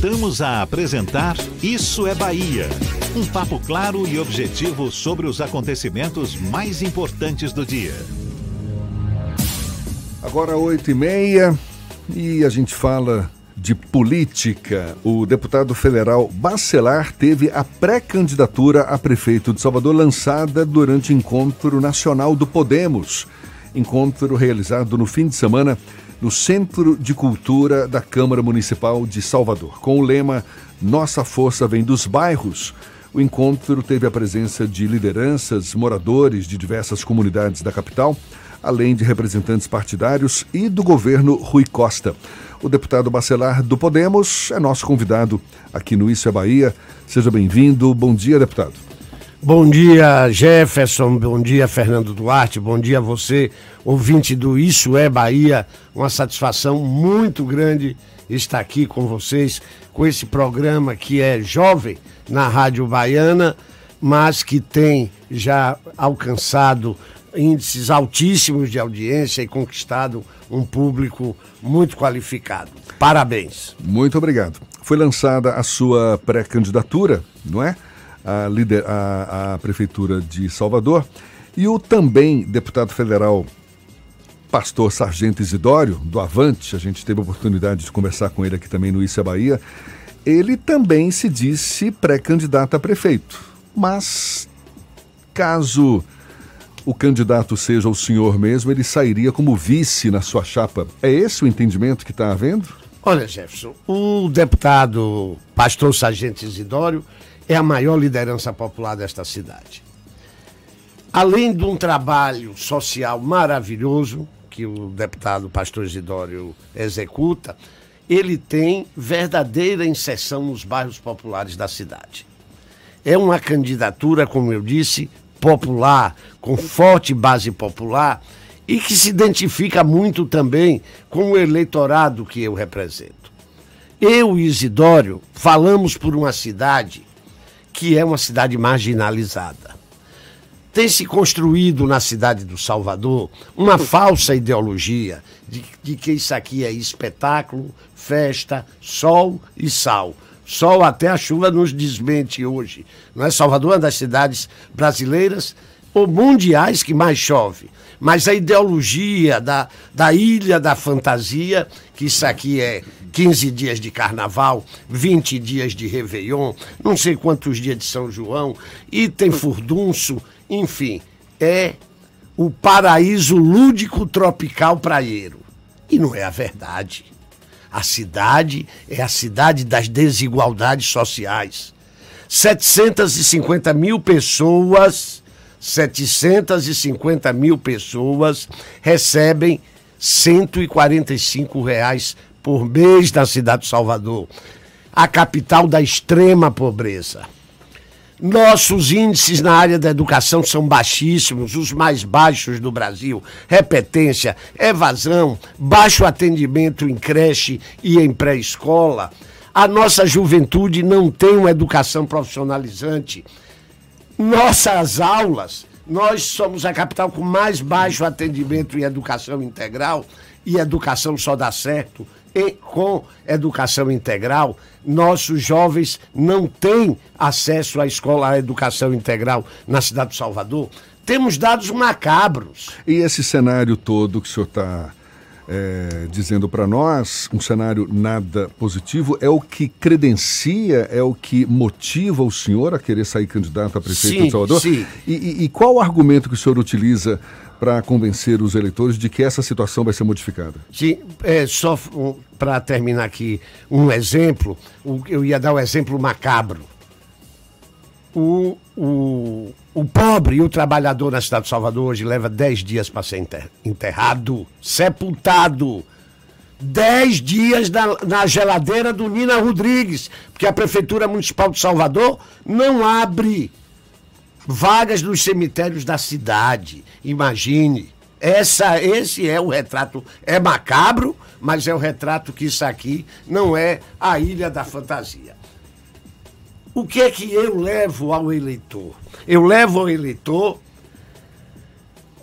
Voltamos a apresentar Isso é Bahia. Um papo claro e objetivo sobre os acontecimentos mais importantes do dia. Agora, oito e meia, e a gente fala de política. O deputado federal Bacelar teve a pré-candidatura a prefeito de Salvador lançada durante o Encontro Nacional do Podemos. Encontro realizado no fim de semana no Centro de Cultura da Câmara Municipal de Salvador. Com o lema Nossa Força Vem dos Bairros, o encontro teve a presença de lideranças, moradores de diversas comunidades da capital, além de representantes partidários e do governo Rui Costa. O deputado Bacelar do Podemos é nosso convidado aqui no Isso é Bahia. Seja bem-vindo. Bom dia, deputado. Bom dia, Jefferson. Bom dia, Fernando Duarte. Bom dia a você, ouvinte do Isso é Bahia. Uma satisfação muito grande estar aqui com vocês, com esse programa que é jovem na Rádio Baiana, mas que tem já alcançado índices altíssimos de audiência e conquistado um público muito qualificado. Parabéns. Muito obrigado. Foi lançada a sua pré-candidatura, não é? A, líder, a, a Prefeitura de Salvador. E o também deputado federal pastor Sargento Isidório, do Avante, a gente teve a oportunidade de conversar com ele aqui também no Issa Bahia, ele também se disse pré-candidato a prefeito. Mas, caso o candidato seja o senhor mesmo, ele sairia como vice na sua chapa. É esse o entendimento que está havendo? Olha, Jefferson, o deputado pastor Sargento Isidório é a maior liderança popular desta cidade. Além de um trabalho social maravilhoso, que o deputado Pastor Isidório executa, ele tem verdadeira inserção nos bairros populares da cidade. É uma candidatura, como eu disse, popular, com forte base popular e que se identifica muito também com o eleitorado que eu represento. Eu e Isidório falamos por uma cidade que é uma cidade marginalizada tem se construído na cidade do Salvador uma falsa ideologia de, de, que isso aqui é espetáculo, festa, sol e sal. Sol até a chuva nos desmente hoje. Não é Salvador é uma das cidades brasileiras ou mundiais que mais chove. Mas a ideologia da, da ilha da fantasia, que isso aqui é 15 dias de carnaval, 20 dias de Réveillon, não sei quantos dias de São João, e tem furdunço, enfim, é o paraíso lúdico tropical praieiro. E não é a verdade. A cidade é a cidade das desigualdades sociais. 750 mil pessoas, 750 mil pessoas recebem 145 reais por mês na cidade de Salvador, a capital da extrema pobreza. Nossos índices na área da educação são baixíssimos, os mais baixos do Brasil. Repetência, evasão, baixo atendimento em creche e em pré-escola. A nossa juventude não tem uma educação profissionalizante. Nossas aulas, nós somos a capital com mais baixo atendimento em educação integral e educação só dá certo e com educação integral, nossos jovens não têm acesso à escola, à educação integral na cidade de Salvador. Temos dados macabros. E esse cenário todo que o senhor está é, dizendo para nós, um cenário nada positivo, é o que credencia, é o que motiva o senhor a querer sair candidato a prefeito sim, de Salvador? Sim. E, e, e qual o argumento que o senhor utiliza para convencer os eleitores de que essa situação vai ser modificada? Sim, é, só um, para terminar aqui um exemplo, eu ia dar o um exemplo macabro. O, o, o pobre e o trabalhador na cidade de Salvador hoje leva 10 dias para ser enterrado, sepultado. 10 dias na, na, geladeira do Nina Rodrigues, porque a Prefeitura Municipal de Salvador não abre vagas nos cemitérios da cidade. Imagine. Essa, esse é o retrato. É macabro, mas é o retrato que isso aqui não é a ilha da fantasia. O que é que eu levo ao eleitor? Eu levo ao eleitor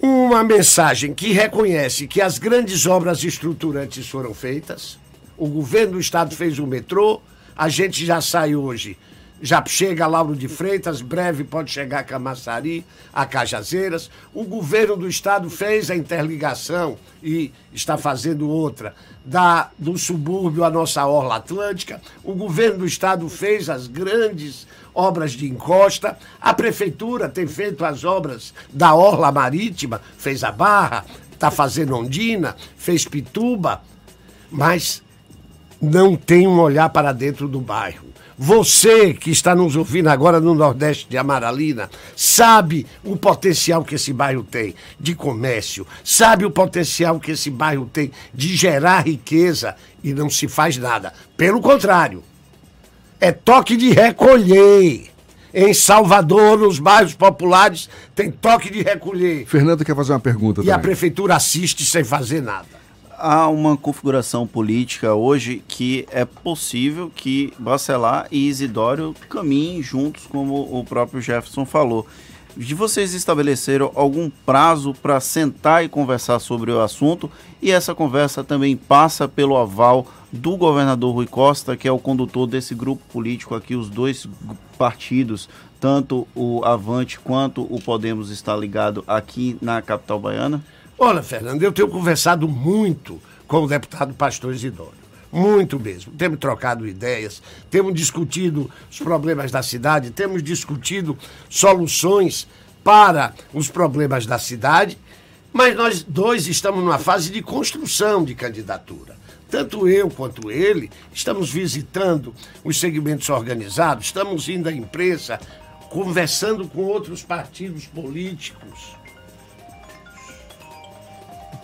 uma mensagem que reconhece que as grandes obras estruturantes foram feitas. O governo do estado fez o metrô, A gente já sai hoje já chega Lauro de Freitas, breve pode chegar Camaçari, a Cajazeiras. O governo do estado fez a interligação e está fazendo outra da, do subúrbio à nossa orla atlântica. O governo do estado fez as grandes obras de encosta. A prefeitura tem feito as obras da orla marítima, fez a Barra, está fazendo Ondina, fez Pituba, mas não tem um olhar para dentro do bairro. Você que está nos ouvindo agora no Nordeste de Amaralina, sabe o potencial que esse bairro tem de comércio, sabe o potencial que esse bairro tem de gerar riqueza e não se faz nada. Pelo contrário, é toque de recolher. Em Salvador, nos bairros populares, tem toque de recolher. Fernando quer fazer uma pergunta. E também. a prefeitura assiste sem fazer nada há uma configuração política hoje que é possível que Bacelar e Isidório caminhem juntos, como o próprio Jefferson falou. De vocês estabeleceram algum prazo para sentar e conversar sobre o assunto e essa conversa também passa pelo aval do governador Rui Costa, que é o condutor desse grupo político aqui, os dois partidos, tanto o Avante quanto o Podemos está ligado aqui na capital baiana? Olha, Fernando, eu tenho conversado muito com o deputado Pastor Isidório. Muito mesmo. Temos trocado ideias, temos discutido os problemas da cidade, temos discutido soluções para os problemas da cidade, mas nós dois estamos numa fase de construção de candidatura. Tanto eu quanto ele estamos visitando os segmentos organizados, estamos indo à imprensa, conversando com outros partidos políticos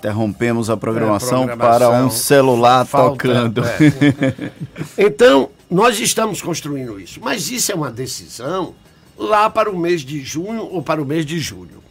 Interrompemos a programação, é, programação para um celular falta, tocando. É. Então, nós estamos construindo isso. Mas isso é uma decisão lá para o mês de junho ou para o mês de julho.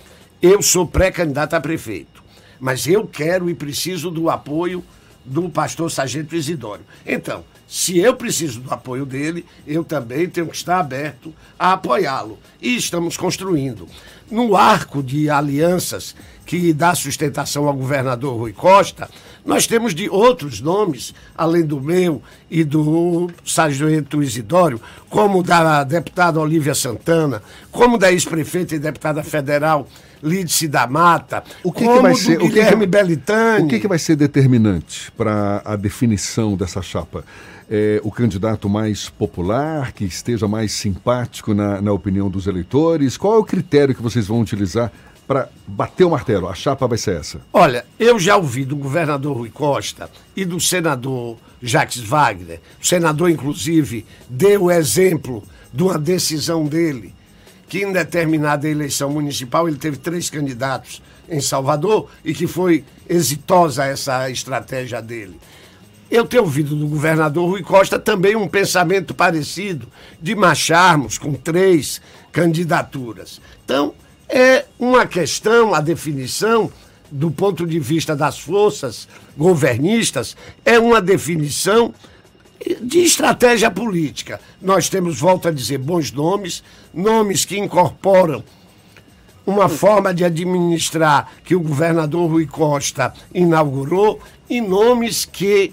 Eu sou pré-candidato a prefeito, mas eu quero e preciso do apoio do pastor Sargento Isidório. Então, se eu preciso do apoio dele, eu também tenho que estar aberto a apoiá-lo. E estamos construindo. No arco de alianças que dá sustentação ao governador Rui Costa, nós temos de outros nomes, além do meu e do sargento Isidório, como da deputada Olívia Santana, como da ex-prefeita e deputada federal Lídice da Mata, o que que vai ser, Guilherme o que, Belitani. O que, que vai ser determinante para a definição dessa chapa? É, o candidato mais popular, que esteja mais simpático na, na opinião dos eleitores? Qual é o critério que vocês vão utilizar para bater o martelo? A chapa vai ser essa? Olha, eu já ouvi do governador Rui Costa e do senador Jacques Wagner. O senador, inclusive, deu o exemplo de uma decisão dele, que em determinada eleição municipal ele teve três candidatos em Salvador e que foi exitosa essa estratégia dele. Eu tenho ouvido do governador Rui Costa também um pensamento parecido de marcharmos com três candidaturas. Então, é uma questão, a definição, do ponto de vista das forças governistas, é uma definição de estratégia política. Nós temos, volto a dizer, bons nomes, nomes que incorporam uma forma de administrar que o governador Rui Costa inaugurou e nomes que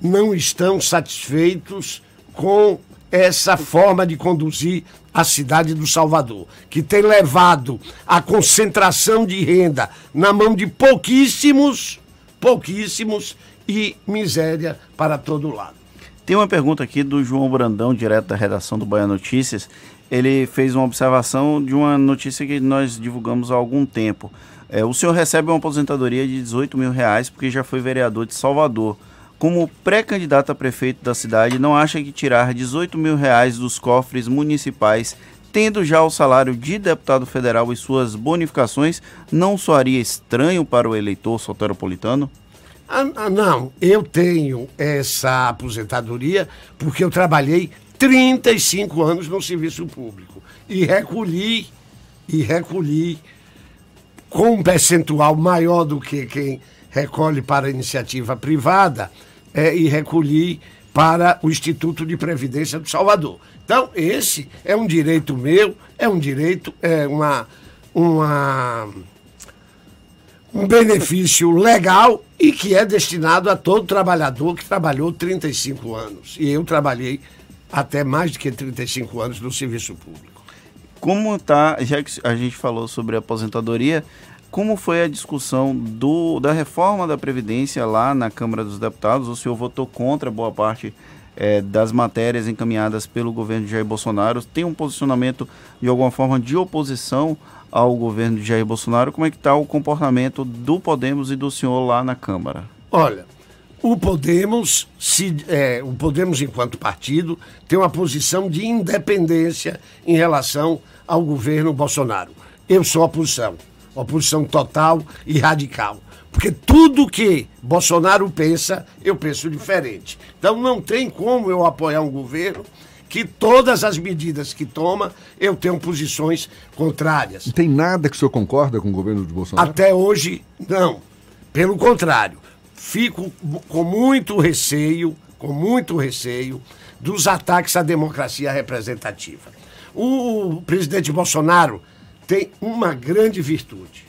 não estão satisfeitos com essa forma de conduzir a cidade do Salvador, que tem levado a concentração de renda na mão de pouquíssimos, pouquíssimos e miséria para todo lado. Tem uma pergunta aqui do João Brandão, direto da redação do Bahia Notícias. Ele fez uma observação de uma notícia que nós divulgamos há algum tempo. É, o senhor recebe uma aposentadoria de 18 mil reais porque já foi vereador de Salvador como pré-candidato a prefeito da cidade, não acha que tirar 18 mil reais dos cofres municipais, tendo já o salário de deputado federal e suas bonificações, não soaria estranho para o eleitor soteropolitano? Ah, ah não, eu tenho essa aposentadoria porque eu trabalhei 35 anos no serviço público e recolhi e recolhi com um percentual maior do que quem recolhe para a iniciativa privada é, e recolhi para o Instituto de Previdência do Salvador. Então, esse é um direito meu, é um direito, é uma, uma, um benefício legal e que é destinado a todo trabalhador que trabalhou 35 anos. E eu trabalhei até mais do que 35 anos no serviço público. Como tá, já que a gente falou sobre aposentadoria, como foi a discussão do, da reforma da Previdência lá na Câmara dos Deputados? O senhor votou contra boa parte é, das matérias encaminhadas pelo governo de Jair Bolsonaro. Tem um posicionamento, de alguma forma, de oposição ao governo de Jair Bolsonaro. Como é que está o comportamento do Podemos e do senhor lá na Câmara? Olha, o Podemos, se, é, o Podemos enquanto partido, tem uma posição de independência em relação ao governo Bolsonaro. Eu sou oposição, oposição total e radical. Porque tudo que Bolsonaro pensa, eu penso diferente. Então não tem como eu apoiar um governo que todas as medidas que toma, eu tenho posições contrárias. Não tem nada que o senhor concorda com o governo de Bolsonaro? Até hoje, não. Pelo contrário, fico com muito receio, com muito receio dos ataques à democracia representativa. O presidente Bolsonaro tem uma grande virtude.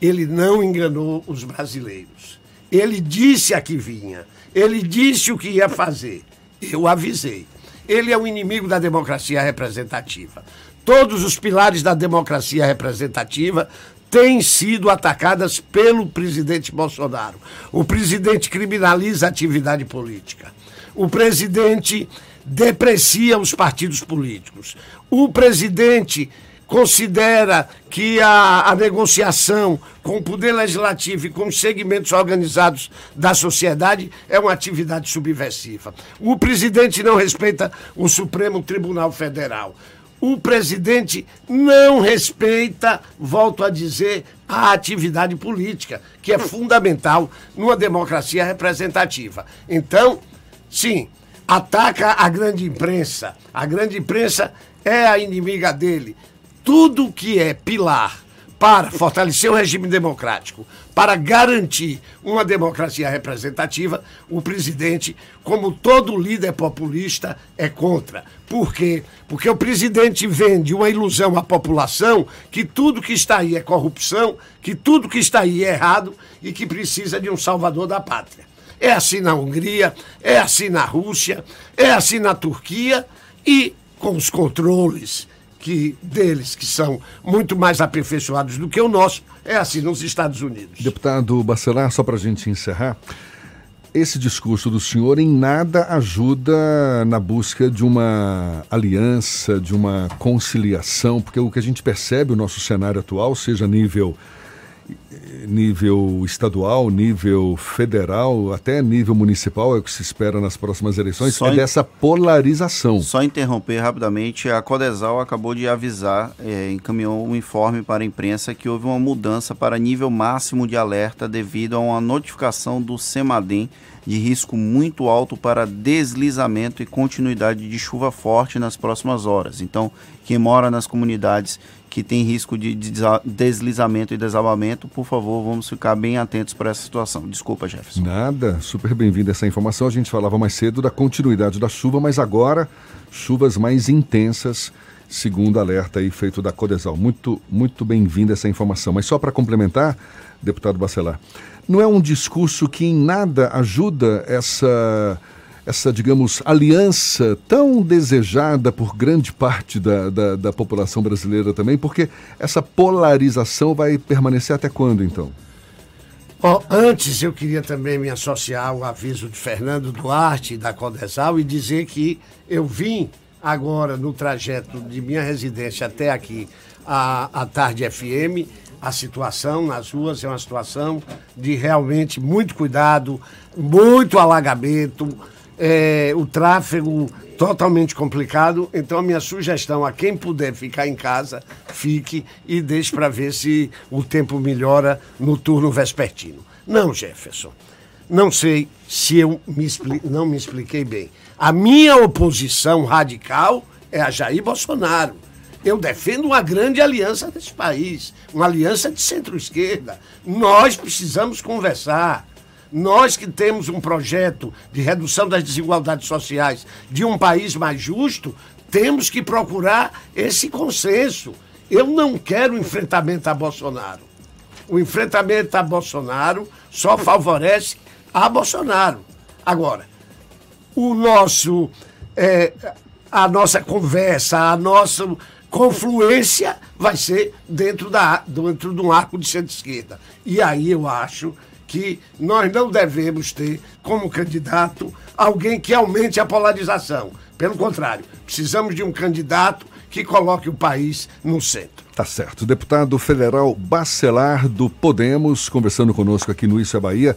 Ele não enganou os brasileiros. Ele disse a que vinha. Ele disse o que ia fazer. Eu avisei. Ele é o inimigo da democracia representativa. Todos os pilares da democracia representativa têm sido atacadas pelo presidente Bolsonaro. O presidente criminaliza a atividade política. O presidente deprecia os partidos políticos. O presidente considera que a, a, negociação com o poder legislativo e com os segmentos organizados da sociedade é uma atividade subversiva. O presidente não respeita o Supremo Tribunal Federal. O presidente não respeita, volto a dizer, a atividade política, que é fundamental numa democracia representativa. Então, sim, ataca a grande imprensa. A grande imprensa é a inimiga dele tudo que é pilar para fortalecer o regime democrático, para garantir uma democracia representativa, o presidente, como todo líder populista, é contra. Por quê? Porque o presidente vende uma ilusão à população que tudo que está aí é corrupção, que tudo que está aí é errado e que precisa de um salvador da pátria. É assim na Hungria, é assim na Rússia, é assim na Turquia e com os controles que deles, que são muito mais aperfeiçoados do que o nosso, é assim nos Estados Unidos. Deputado Bacelar, só para a gente encerrar, esse discurso do senhor em nada ajuda na busca de uma aliança, de uma conciliação, porque o que a gente percebe, o nosso cenário atual, seja a nível nível estadual, nível federal, até nível municipal, é o que se espera nas próximas eleições, só é in... dessa polarização. Só interromper rapidamente, a Codesal acabou de avisar, é, encaminhou um informe para a imprensa que houve uma mudança para nível máximo de alerta devido a uma notificação do CEMADEM de risco muito alto para deslizamento e continuidade de chuva forte nas próximas horas. Então, quem mora nas comunidades que tem risco de deslizamento e desabamento, por favor, vamos ficar bem atentos para essa situação. Desculpa, Jefferson. Nada, super bem-vinda essa informação. A gente falava mais cedo da continuidade da chuva, mas agora chuvas mais intensas, segundo alerta aí feito da Codesal. Muito, muito bem-vinda essa informação. Mas só para complementar, deputado Bacelar, não é um discurso que em nada ajuda essa essa, digamos, aliança tão desejada por grande parte da, da, da, população brasileira também, porque essa polarização vai permanecer até quando, então? Oh, antes, eu queria também me associar ao aviso de Fernando Duarte, da Codesal, e dizer que eu vim agora no trajeto de minha residência até aqui, a, a Tarde FM, a situação nas ruas é uma situação de realmente muito cuidado, muito alagamento, é, o tráfego totalmente complicado. Então, a minha sugestão a quem puder ficar em casa, fique e deixe para ver se o tempo melhora no turno vespertino. Não, Jefferson. Não sei se eu me não me expliquei bem. A minha oposição radical é a Jair Bolsonaro. Eu defendo uma grande aliança nesse país, uma aliança de centro-esquerda. Nós precisamos conversar. Nós que temos um projeto de redução das desigualdades sociais de um país mais justo, temos que procurar esse consenso. Eu não quero enfrentamento a Bolsonaro. O enfrentamento a Bolsonaro só favorece a Bolsonaro. Agora, o nosso, é, a nossa conversa, a nossa confluência vai ser dentro, da, dentro de um arco de centro-esquerda. E aí eu acho que nós não devemos ter como candidato alguém que aumente a polarização. Pelo contrário, precisamos de um candidato que coloque o país no centro. Tá certo. Deputado federal Bacelar do Podemos, conversando conosco aqui no Isso é Bahia.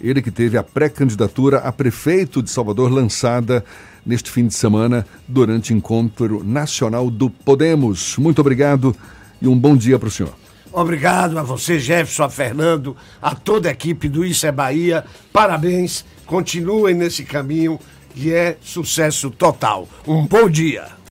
Ele que teve a pré-candidatura a prefeito de Salvador lançada neste fim de semana durante o encontro nacional do Podemos. Muito obrigado e um bom dia para o senhor. Obrigado a você, Jefferson, a Fernando, a toda a equipe do Isso é Bahia. Parabéns, continuem nesse caminho que é sucesso total. Um bom dia.